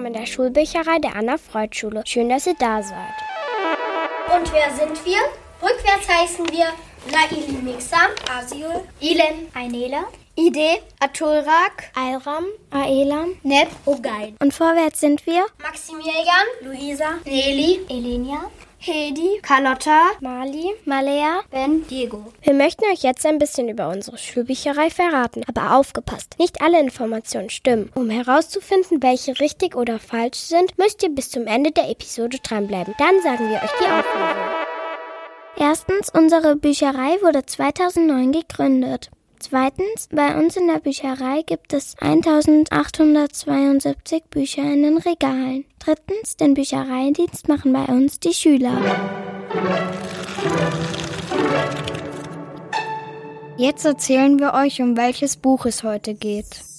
willkommen in der Schulbücherei der Anna-Freud-Schule. Schön, dass ihr da seid. Und wer sind wir? Rückwärts heißen wir Laili Mixam, Asiul, Ilen, Ainela, Ide, Atulrak, Alram, Aelam, Neb, Ogain. Und vorwärts sind wir Maximilian, Luisa, Nelly, Elenia, Hedi, Carlotta, Mali, Malea, Ben, Diego. Wir möchten euch jetzt ein bisschen über unsere Schulbücherei verraten. Aber aufgepasst, nicht alle Informationen stimmen. Um herauszufinden, welche richtig oder falsch sind, müsst ihr bis zum Ende der Episode dranbleiben. Dann sagen wir euch die Auflösung. Erstens, unsere Bücherei wurde 2009 gegründet. Zweitens, bei uns in der Bücherei gibt es 1872 Bücher in den Regalen. Drittens, den Büchereidienst machen bei uns die Schüler. Jetzt erzählen wir euch, um welches Buch es heute geht.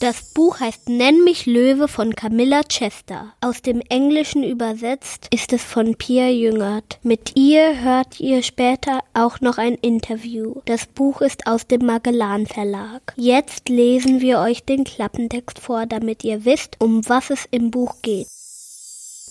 Das Buch heißt Nenn mich Löwe von Camilla Chester. Aus dem Englischen übersetzt ist es von Pia Jüngert. Mit ihr hört ihr später auch noch ein Interview. Das Buch ist aus dem Magellan Verlag. Jetzt lesen wir euch den Klappentext vor, damit ihr wisst, um was es im Buch geht.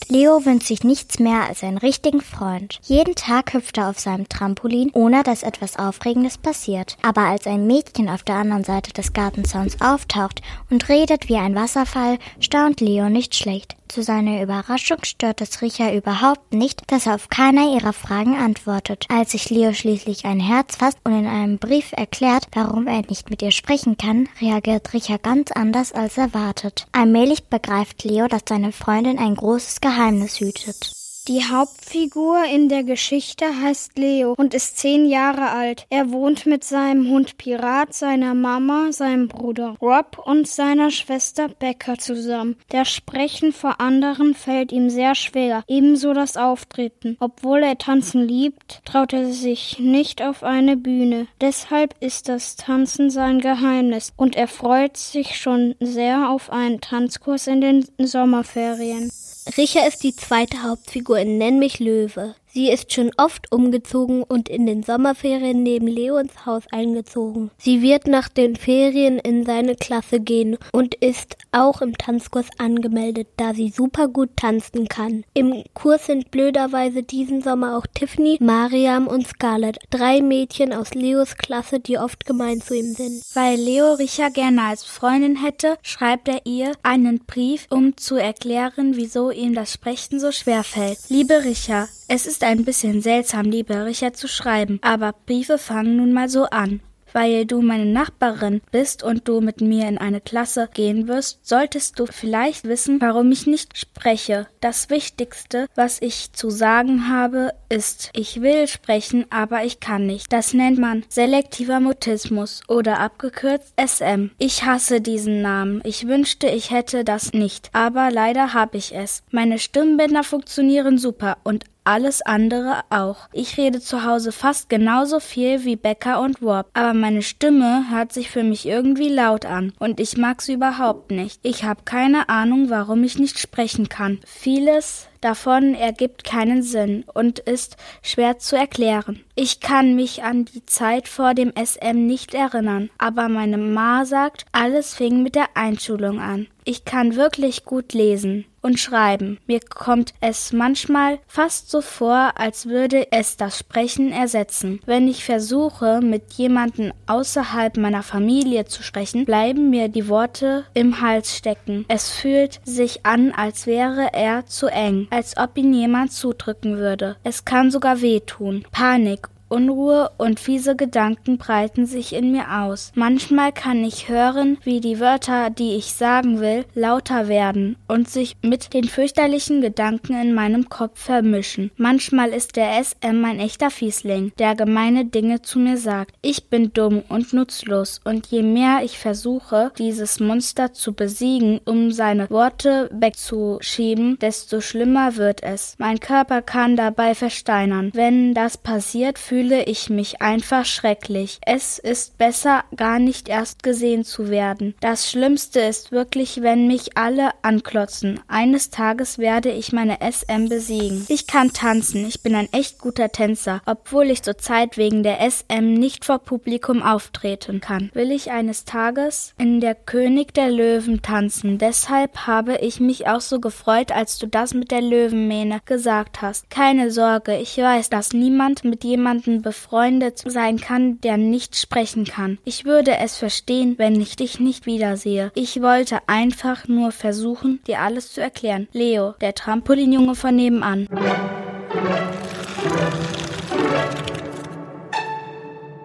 Leo wünscht sich nichts mehr als einen richtigen Freund. Jeden Tag hüpft er auf seinem Trampolin, ohne dass etwas Aufregendes passiert. Aber als ein Mädchen auf der anderen Seite des Gartenzauns auftaucht und redet wie ein Wasserfall, staunt Leo nicht schlecht. Zu seiner Überraschung stört es Richa überhaupt nicht, dass er auf keiner ihrer Fragen antwortet. Als sich Leo schließlich ein Herz fasst und in einem Brief erklärt, warum er nicht mit ihr sprechen kann, reagiert Richa ganz anders als erwartet. Allmählich begreift Leo, dass seine Freundin ein großes Geheimnis hütet. Die Hauptfigur in der Geschichte heißt Leo und ist zehn Jahre alt. Er wohnt mit seinem Hund Pirat, seiner Mama, seinem Bruder Rob und seiner Schwester Becca zusammen. Der Sprechen vor anderen fällt ihm sehr schwer, ebenso das Auftreten. Obwohl er tanzen liebt, traut er sich nicht auf eine Bühne. Deshalb ist das Tanzen sein Geheimnis und er freut sich schon sehr auf einen Tanzkurs in den Sommerferien. Richa ist die zweite Hauptfigur in Nenn mich Löwe. Sie ist schon oft umgezogen und in den Sommerferien neben Leons Haus eingezogen. Sie wird nach den Ferien in seine Klasse gehen und ist auch im Tanzkurs angemeldet, da sie super gut tanzen kann. Im Kurs sind blöderweise diesen Sommer auch Tiffany, Mariam und Scarlett, drei Mädchen aus Leos Klasse, die oft gemein zu ihm sind. Weil Leo Richa gerne als Freundin hätte, schreibt er ihr einen Brief, um zu erklären, wieso ihm das Sprechen so schwer fällt. Liebe Richa, es ist ein bisschen seltsam, liebe Richard zu schreiben, aber Briefe fangen nun mal so an. Weil du meine Nachbarin bist und du mit mir in eine Klasse gehen wirst, solltest du vielleicht wissen, warum ich nicht spreche. Das Wichtigste, was ich zu sagen habe, ist, ich will sprechen, aber ich kann nicht. Das nennt man selektiver Mutismus oder abgekürzt SM. Ich hasse diesen Namen. Ich wünschte, ich hätte das nicht, aber leider habe ich es. Meine Stimmbänder funktionieren super und alles andere auch. Ich rede zu Hause fast genauso viel wie Becker und Warp, aber meine Stimme hört sich für mich irgendwie laut an und ich mag sie überhaupt nicht. Ich habe keine Ahnung, warum ich nicht sprechen kann. Vieles davon ergibt keinen Sinn und ist schwer zu erklären. Ich kann mich an die Zeit vor dem SM nicht erinnern, aber meine Ma sagt, alles fing mit der Einschulung an. Ich kann wirklich gut lesen und schreiben. Mir kommt es manchmal fast so vor, als würde es das Sprechen ersetzen. Wenn ich versuche, mit jemandem außerhalb meiner Familie zu sprechen, bleiben mir die Worte im Hals stecken. Es fühlt sich an, als wäre er zu eng, als ob ihn jemand zudrücken würde. Es kann sogar wehtun. Panik Unruhe und fiese Gedanken breiten sich in mir aus. Manchmal kann ich hören, wie die Wörter, die ich sagen will, lauter werden und sich mit den fürchterlichen Gedanken in meinem Kopf vermischen. Manchmal ist der SM ein echter Fiesling, der gemeine Dinge zu mir sagt. Ich bin dumm und nutzlos und je mehr ich versuche, dieses Monster zu besiegen, um seine Worte wegzuschieben, desto schlimmer wird es. Mein Körper kann dabei versteinern. Wenn das passiert, fühle fühle ich mich einfach schrecklich. Es ist besser, gar nicht erst gesehen zu werden. Das Schlimmste ist wirklich, wenn mich alle anklotzen. Eines Tages werde ich meine SM besiegen. Ich kann tanzen, ich bin ein echt guter Tänzer, obwohl ich zurzeit wegen der SM nicht vor Publikum auftreten kann. Will ich eines Tages in der König der Löwen tanzen. Deshalb habe ich mich auch so gefreut, als du das mit der Löwenmähne gesagt hast. Keine Sorge, ich weiß, dass niemand mit jemandem befreundet sein kann, der nicht sprechen kann. Ich würde es verstehen, wenn ich dich nicht wiedersehe. Ich wollte einfach nur versuchen, dir alles zu erklären. Leo, der Trampolinjunge von nebenan.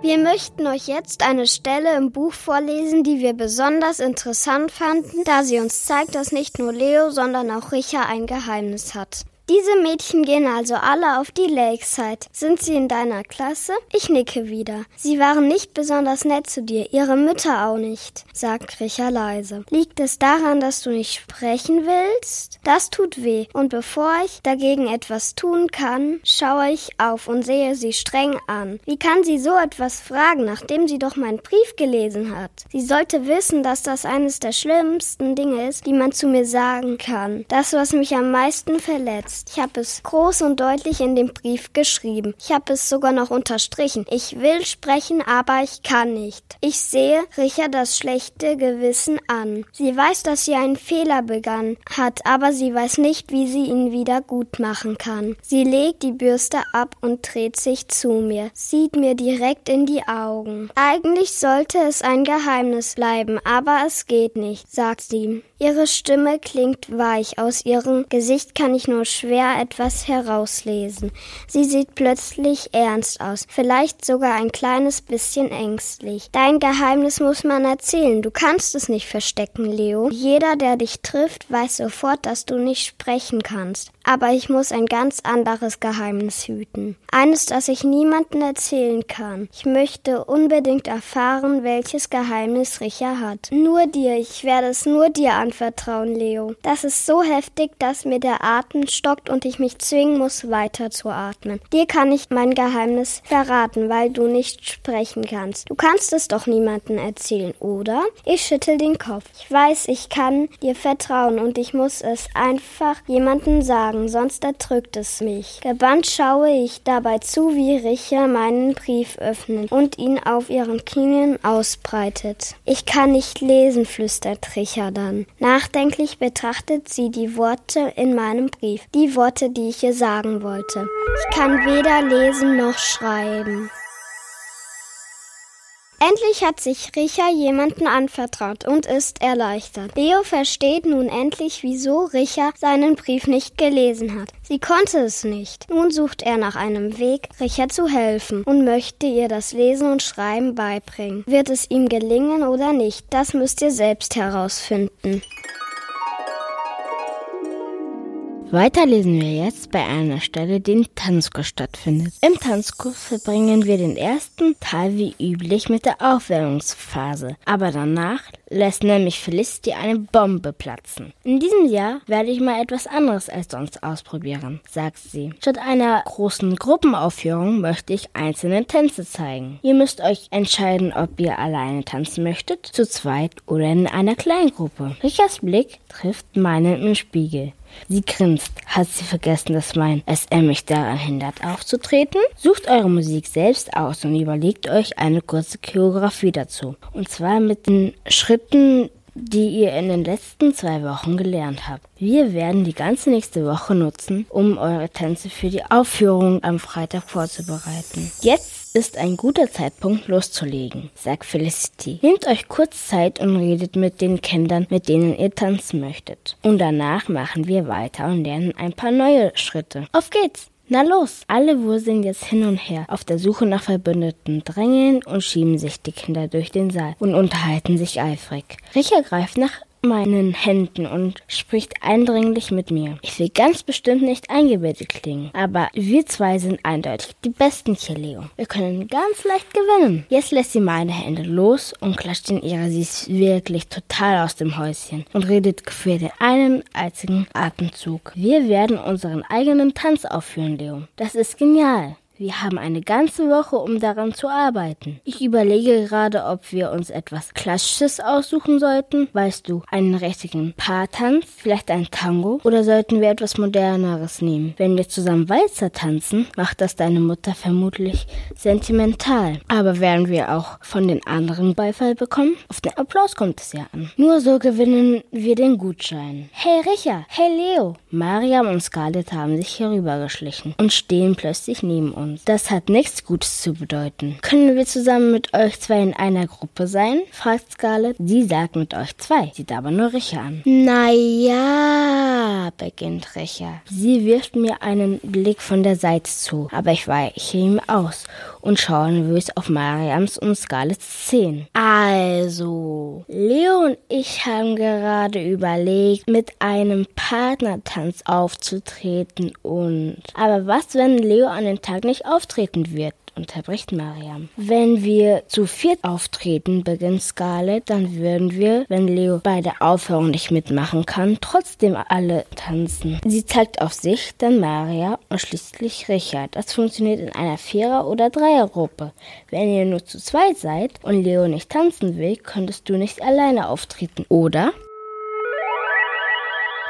Wir möchten euch jetzt eine Stelle im Buch vorlesen, die wir besonders interessant fanden, da sie uns zeigt, dass nicht nur Leo, sondern auch Richard ein Geheimnis hat. Diese Mädchen gehen also alle auf die Lakeside. Sind sie in deiner Klasse? Ich nicke wieder. Sie waren nicht besonders nett zu dir, ihre Mütter auch nicht, sagt Richa leise. Liegt es daran, dass du nicht sprechen willst? Das tut weh. Und bevor ich dagegen etwas tun kann, schaue ich auf und sehe sie streng an. Wie kann sie so etwas fragen, nachdem sie doch meinen Brief gelesen hat? Sie sollte wissen, dass das eines der schlimmsten Dinge ist, die man zu mir sagen kann. Das, was mich am meisten verletzt jetzt. Ich habe es groß und deutlich in dem Brief geschrieben. Ich habe es sogar noch unterstrichen. Ich will sprechen, aber ich kann nicht. Ich sehe Richard das schlechte Gewissen an. Sie weiß, dass sie einen Fehler begangen hat, aber sie weiß nicht, wie sie ihn wieder gut machen kann. Sie legt die Bürste ab und dreht sich zu mir, sieht mir direkt in die Augen. Eigentlich sollte es ein Geheimnis bleiben, aber es geht nicht, sagt sie. Ihre Stimme klingt weich, aus ihrem Gesicht kann ich nur schwer etwas herauslesen. Sie sieht plötzlich ernst aus, vielleicht sogar ein kleines bisschen ängstlich. Dein Geheimnis muss man erzählen, du kannst es nicht verstecken, Leo. Jeder, der dich trifft, weiß sofort, dass du nicht sprechen kannst. Aber ich muss ein ganz anderes Geheimnis hüten. Eines, das ich niemandem erzählen kann. Ich möchte unbedingt erfahren, welches Geheimnis Richard hat. Nur dir, ich werde es nur dir anvertrauen, Leo. Das ist so heftig, dass mir der Atem stockt und ich mich zwingen muss, weiter zu atmen. Dir kann ich mein Geheimnis verraten, weil du nicht sprechen kannst. Du kannst es doch niemandem erzählen, oder? Ich schüttel den Kopf. Ich weiß, ich kann dir vertrauen und ich muss es einfach jemandem sagen, sonst erdrückt es mich. Gebannt schaue ich dabei zu, wie Richa meinen Brief öffnet und ihn auf ihren Knien ausbreitet. Ich kann nicht lesen, flüstert Richa dann. Nachdenklich betrachtet sie die Worte in meinem Brief, die Worte, die ich ihr sagen wollte. Ich kann weder lesen noch schreiben. Endlich hat sich Richa jemanden anvertraut und ist erleichtert. Leo versteht nun endlich, wieso Richa seinen Brief nicht gelesen hat. Sie konnte es nicht. Nun sucht er nach einem Weg, Richa zu helfen und möchte ihr das Lesen und Schreiben beibringen. Wird es ihm gelingen oder nicht, das müsst ihr selbst herausfinden. Weiter lesen wir jetzt bei einer Stelle, die im Tanzkurs stattfindet. Im Tanzkurs verbringen wir den ersten Teil wie üblich mit der Aufwärmungsphase. Aber danach lässt nämlich Felicity eine Bombe platzen. In diesem Jahr werde ich mal etwas anderes als sonst ausprobieren, sagt sie. Statt einer großen Gruppenaufführung möchte ich einzelne Tänze zeigen. Ihr müsst euch entscheiden, ob ihr alleine tanzen möchtet, zu zweit oder in einer Kleingruppe. Richards Blick trifft meinen im Spiegel. Sie grinst. Hat sie vergessen, dass mein SM mich daran hindert, aufzutreten? Sucht eure Musik selbst aus und überlegt euch eine kurze Choreografie dazu. Und zwar mit den Schritten, die ihr in den letzten zwei Wochen gelernt habt. Wir werden die ganze nächste Woche nutzen, um eure Tänze für die Aufführung am Freitag vorzubereiten. Jetzt ist ein guter Zeitpunkt loszulegen, sagt Felicity. Nehmt euch kurz Zeit und redet mit den Kindern, mit denen ihr tanzen möchtet. Und danach machen wir weiter und lernen ein paar neue Schritte. Auf geht's! Na los! Alle wurseln jetzt hin und her, auf der Suche nach Verbündeten, drängeln und schieben sich die Kinder durch den Saal und unterhalten sich eifrig. Richard greift nach meinen Händen und spricht eindringlich mit mir. Ich will ganz bestimmt nicht eingebildet klingen, aber wir zwei sind eindeutig die besten hier, Leo. Wir können ganz leicht gewinnen. Jetzt lässt sie meine Hände los und klatscht in ihre. Sie ist wirklich total aus dem Häuschen und redet für den einen einzigen Atemzug. Wir werden unseren eigenen Tanz aufführen, Leo. Das ist genial. Wir haben eine ganze Woche, um daran zu arbeiten. Ich überlege gerade, ob wir uns etwas Klassisches aussuchen sollten. Weißt du, einen richtigen Paartanz, vielleicht ein Tango? Oder sollten wir etwas Moderneres nehmen? Wenn wir zusammen Walzer tanzen, macht das deine Mutter vermutlich sentimental. Aber werden wir auch von den anderen Beifall bekommen? Auf den Applaus kommt es ja an. Nur so gewinnen wir den Gutschein. Hey Richard, hey Leo. Mariam und Scarlett haben sich herübergeschlichen und stehen plötzlich neben uns uns. Das hat nichts Gutes zu bedeuten. Können wir zusammen mit euch zwei in einer Gruppe sein? fragt Scarlett. Sie sagt mit euch zwei, sieht aber nur Richa an. Naja, beginnt Richa. Sie wirft mir einen Blick von der Seite zu, aber ich weiche ihm aus und schaue nervös auf Mariams und Scarletts Szenen. Also, Leo und ich haben gerade überlegt, mit einem Partnertanz aufzutreten und... Aber was, wenn Leo an den Tag nicht auftreten wird? unterbricht Mariam. Wenn wir zu viert auftreten, beginnt Scarlett, dann würden wir, wenn Leo bei der Aufführung nicht mitmachen kann, trotzdem alle tanzen. Sie zeigt auf sich, dann Maria und schließlich Richard. Das funktioniert in einer Vierer- oder Dreiergruppe. Wenn ihr nur zu zweit seid und Leo nicht tanzen will, könntest du nicht alleine auftreten, oder?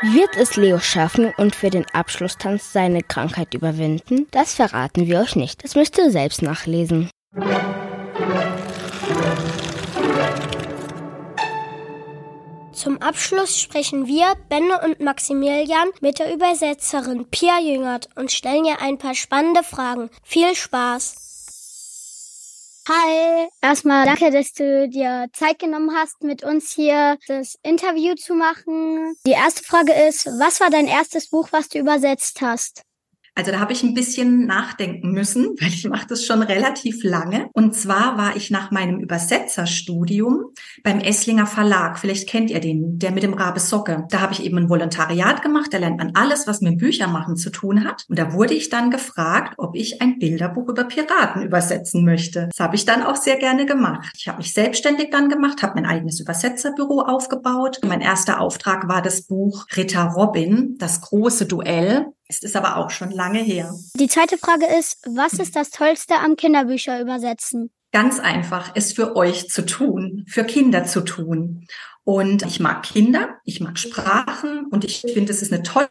Wird es Leo schaffen und für den Abschlusstanz seine Krankheit überwinden? Das verraten wir euch nicht. Das müsst ihr selbst nachlesen. Zum Abschluss sprechen wir, Benne und Maximilian, mit der Übersetzerin Pia Jüngert und stellen ihr ein paar spannende Fragen. Viel Spaß! Hi, erstmal danke, dass du dir Zeit genommen hast, mit uns hier das Interview zu machen. Die erste Frage ist, was war dein erstes Buch, was du übersetzt hast? Also da habe ich ein bisschen nachdenken müssen, weil ich mache das schon relativ lange. Und zwar war ich nach meinem Übersetzerstudium beim Esslinger Verlag. Vielleicht kennt ihr den, der mit dem Rabe Socke. Da habe ich eben ein Volontariat gemacht. Da lernt man alles, was mit Büchermachen zu tun hat. Und da wurde ich dann gefragt, ob ich ein Bilderbuch über Piraten übersetzen möchte. Das habe ich dann auch sehr gerne gemacht. Ich habe mich selbstständig dann gemacht, habe mein eigenes Übersetzerbüro aufgebaut. Mein erster Auftrag war das Buch Ritter Robin, das große Duell es ist aber auch schon lange her. Die zweite Frage ist, was ist das Tollste am Kinderbücher übersetzen? Ganz einfach, es für euch zu tun, für Kinder zu tun. Und ich mag Kinder, ich mag Sprachen und ich finde, es ist eine tolle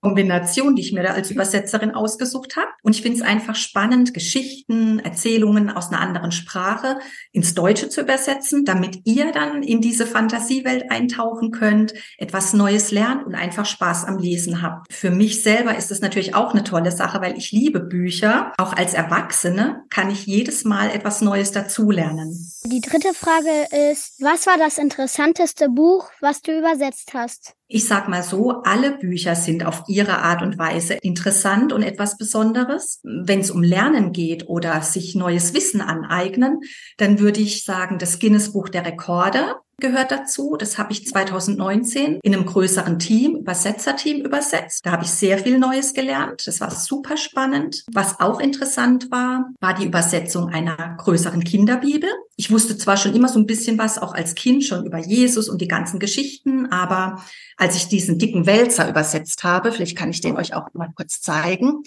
Kombination, die ich mir da als Übersetzerin ausgesucht habe. Und ich finde es einfach spannend, Geschichten, Erzählungen aus einer anderen Sprache ins Deutsche zu übersetzen, damit ihr dann in diese Fantasiewelt eintauchen könnt, etwas Neues lernt und einfach Spaß am Lesen habt. Für mich selber ist es natürlich auch eine tolle Sache, weil ich liebe Bücher. Auch als Erwachsene kann ich jedes Mal etwas Neues dazulernen. Die dritte Frage ist, was war das Interessanteste beste Buch, was du übersetzt hast? Ich sag mal so, alle Bücher sind auf ihre Art und Weise interessant und etwas Besonderes. Wenn es um Lernen geht oder sich neues Wissen aneignen, dann würde ich sagen, das Guinness Buch der Rekorde gehört dazu. Das habe ich 2019 in einem größeren Team, Übersetzerteam übersetzt. Da habe ich sehr viel Neues gelernt. Das war super spannend. Was auch interessant war, war die Übersetzung einer größeren Kinderbibel. Ich wusste zwar schon immer so ein bisschen was, auch als Kind schon über Jesus und die ganzen Geschichten, aber als ich diesen dicken Wälzer übersetzt habe, vielleicht kann ich den euch auch mal kurz zeigen,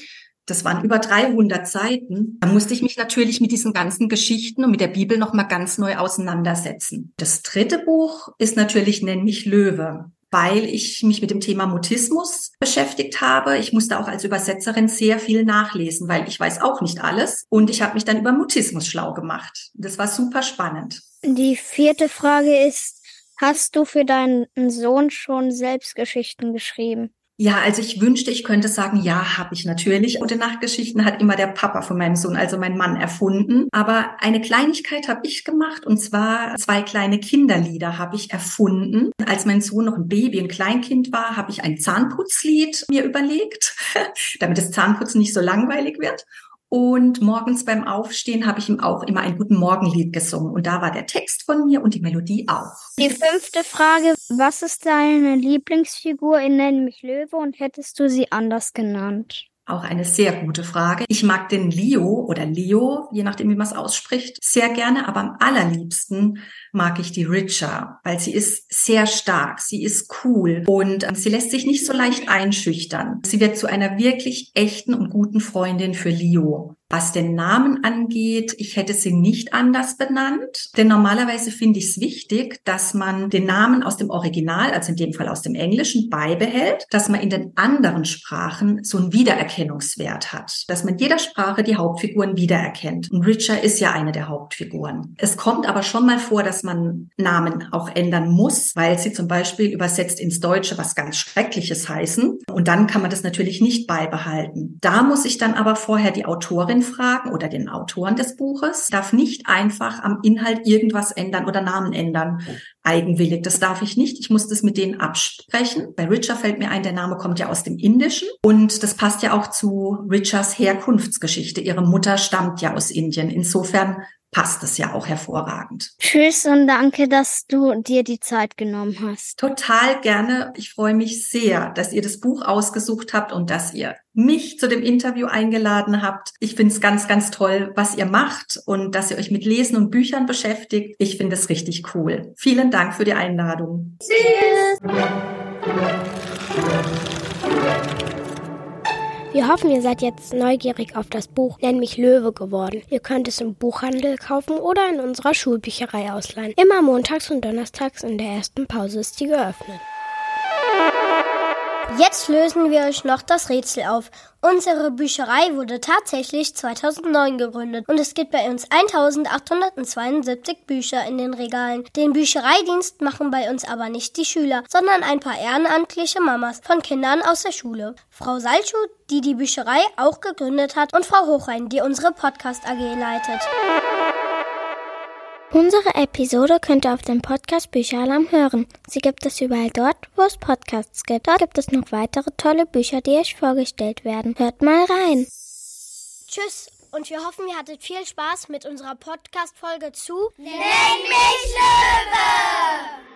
das waren über 300 Seiten. Da musste ich mich natürlich mit diesen ganzen Geschichten und mit der Bibel noch mal ganz neu auseinandersetzen. Das dritte Buch ist natürlich Nenn mich Löwe weil ich mich mit dem Thema Mutismus beschäftigt habe. Ich musste auch als Übersetzerin sehr viel nachlesen, weil ich weiß auch nicht alles. Und ich habe mich dann über Mutismus schlau gemacht. Das war super spannend. Die vierte Frage ist, hast du für deinen Sohn schon Selbstgeschichten geschrieben? Ja, also ich wünschte, ich könnte sagen, ja, habe ich natürlich. Gute Nachtgeschichten hat immer der Papa von meinem Sohn, also mein Mann, erfunden. Aber eine Kleinigkeit habe ich gemacht und zwar zwei kleine Kinderlieder habe ich erfunden. Als mein Sohn noch ein Baby, ein Kleinkind war, habe ich ein Zahnputzlied mir überlegt, damit das Zahnputzen nicht so langweilig wird. Und morgens beim Aufstehen habe ich ihm auch immer ein Guten Morgenlied gesungen. Und da war der Text von mir und die Melodie auch. Die fünfte Frage, was ist deine Lieblingsfigur in Nenn mich Löwe und hättest du sie anders genannt? Auch eine sehr gute Frage. Ich mag den Leo oder Leo, je nachdem, wie man es ausspricht, sehr gerne, aber am allerliebsten mag ich die Richa, weil sie ist sehr stark, sie ist cool und ähm, sie lässt sich nicht so leicht einschüchtern. Sie wird zu einer wirklich echten und guten Freundin für Leo. Was den Namen angeht, ich hätte sie nicht anders benannt, denn normalerweise finde ich es wichtig, dass man den Namen aus dem Original, also in dem Fall aus dem Englischen, beibehält, dass man in den anderen Sprachen so einen Wiedererkennungswert hat, dass man in jeder Sprache die Hauptfiguren wiedererkennt. Und Richard ist ja eine der Hauptfiguren. Es kommt aber schon mal vor, dass man Namen auch ändern muss, weil sie zum Beispiel übersetzt ins Deutsche was ganz Schreckliches heißen. Und dann kann man das natürlich nicht beibehalten. Da muss ich dann aber vorher die Autorin fragen oder den Autoren des Buches, darf nicht einfach am Inhalt irgendwas ändern oder Namen ändern eigenwillig. Das darf ich nicht. Ich muss das mit denen absprechen. Bei Richard fällt mir ein, der Name kommt ja aus dem Indischen und das passt ja auch zu Richards Herkunftsgeschichte. Ihre Mutter stammt ja aus Indien. Insofern passt es ja auch hervorragend. Tschüss und danke, dass du dir die Zeit genommen hast. Total gerne. Ich freue mich sehr, dass ihr das Buch ausgesucht habt und dass ihr mich zu dem Interview eingeladen habt. Ich finde es ganz, ganz toll, was ihr macht und dass ihr euch mit Lesen und Büchern beschäftigt. Ich finde es richtig cool. Vielen Dank für die Einladung. Tschüss. Wir hoffen, ihr seid jetzt neugierig auf das Buch Nenn mich Löwe geworden. Ihr könnt es im Buchhandel kaufen oder in unserer Schulbücherei ausleihen. Immer montags und donnerstags in der ersten Pause ist sie geöffnet. Jetzt lösen wir euch noch das Rätsel auf. Unsere Bücherei wurde tatsächlich 2009 gegründet und es gibt bei uns 1872 Bücher in den Regalen. Den Büchereidienst machen bei uns aber nicht die Schüler, sondern ein paar ehrenamtliche Mamas von Kindern aus der Schule. Frau Salschuh, die die Bücherei auch gegründet hat und Frau Hochrein, die unsere Podcast AG leitet. Unsere Episode könnt ihr auf dem Podcast Bücheralarm hören. Sie gibt es überall dort, wo es Podcasts gibt. Dort gibt es noch weitere tolle Bücher, die euch vorgestellt werden. Hört mal rein. Tschüss und wir hoffen, ihr hattet viel Spaß mit unserer Podcast-Folge zu Nenn mich Löwe!